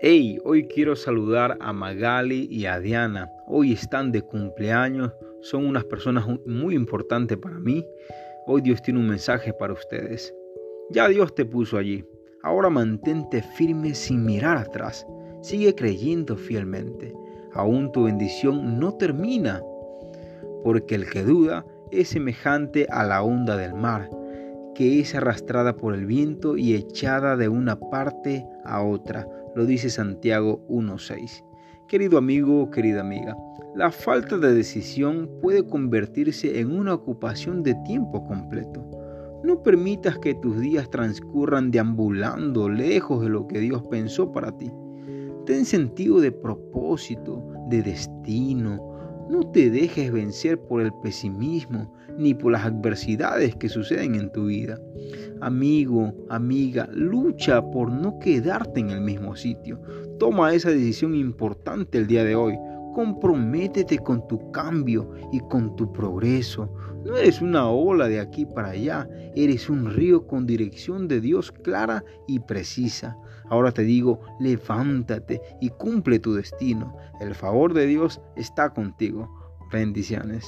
Hey, hoy quiero saludar a Magali y a Diana. Hoy están de cumpleaños, son unas personas muy importantes para mí. Hoy Dios tiene un mensaje para ustedes. Ya Dios te puso allí. Ahora mantente firme sin mirar atrás. Sigue creyendo fielmente. Aún tu bendición no termina. Porque el que duda es semejante a la onda del mar, que es arrastrada por el viento y echada de una parte a otra lo dice Santiago 1.6. Querido amigo, querida amiga, la falta de decisión puede convertirse en una ocupación de tiempo completo. No permitas que tus días transcurran deambulando lejos de lo que Dios pensó para ti. Ten sentido de propósito, de destino, no te dejes vencer por el pesimismo ni por las adversidades que suceden en tu vida. Amigo, amiga, lucha por no quedarte en el mismo sitio. Toma esa decisión importante el día de hoy. Comprométete con tu cambio y con tu progreso. No eres una ola de aquí para allá, eres un río con dirección de Dios clara y precisa. Ahora te digo, levántate y cumple tu destino. El favor de Dios está contigo. Bendiciones.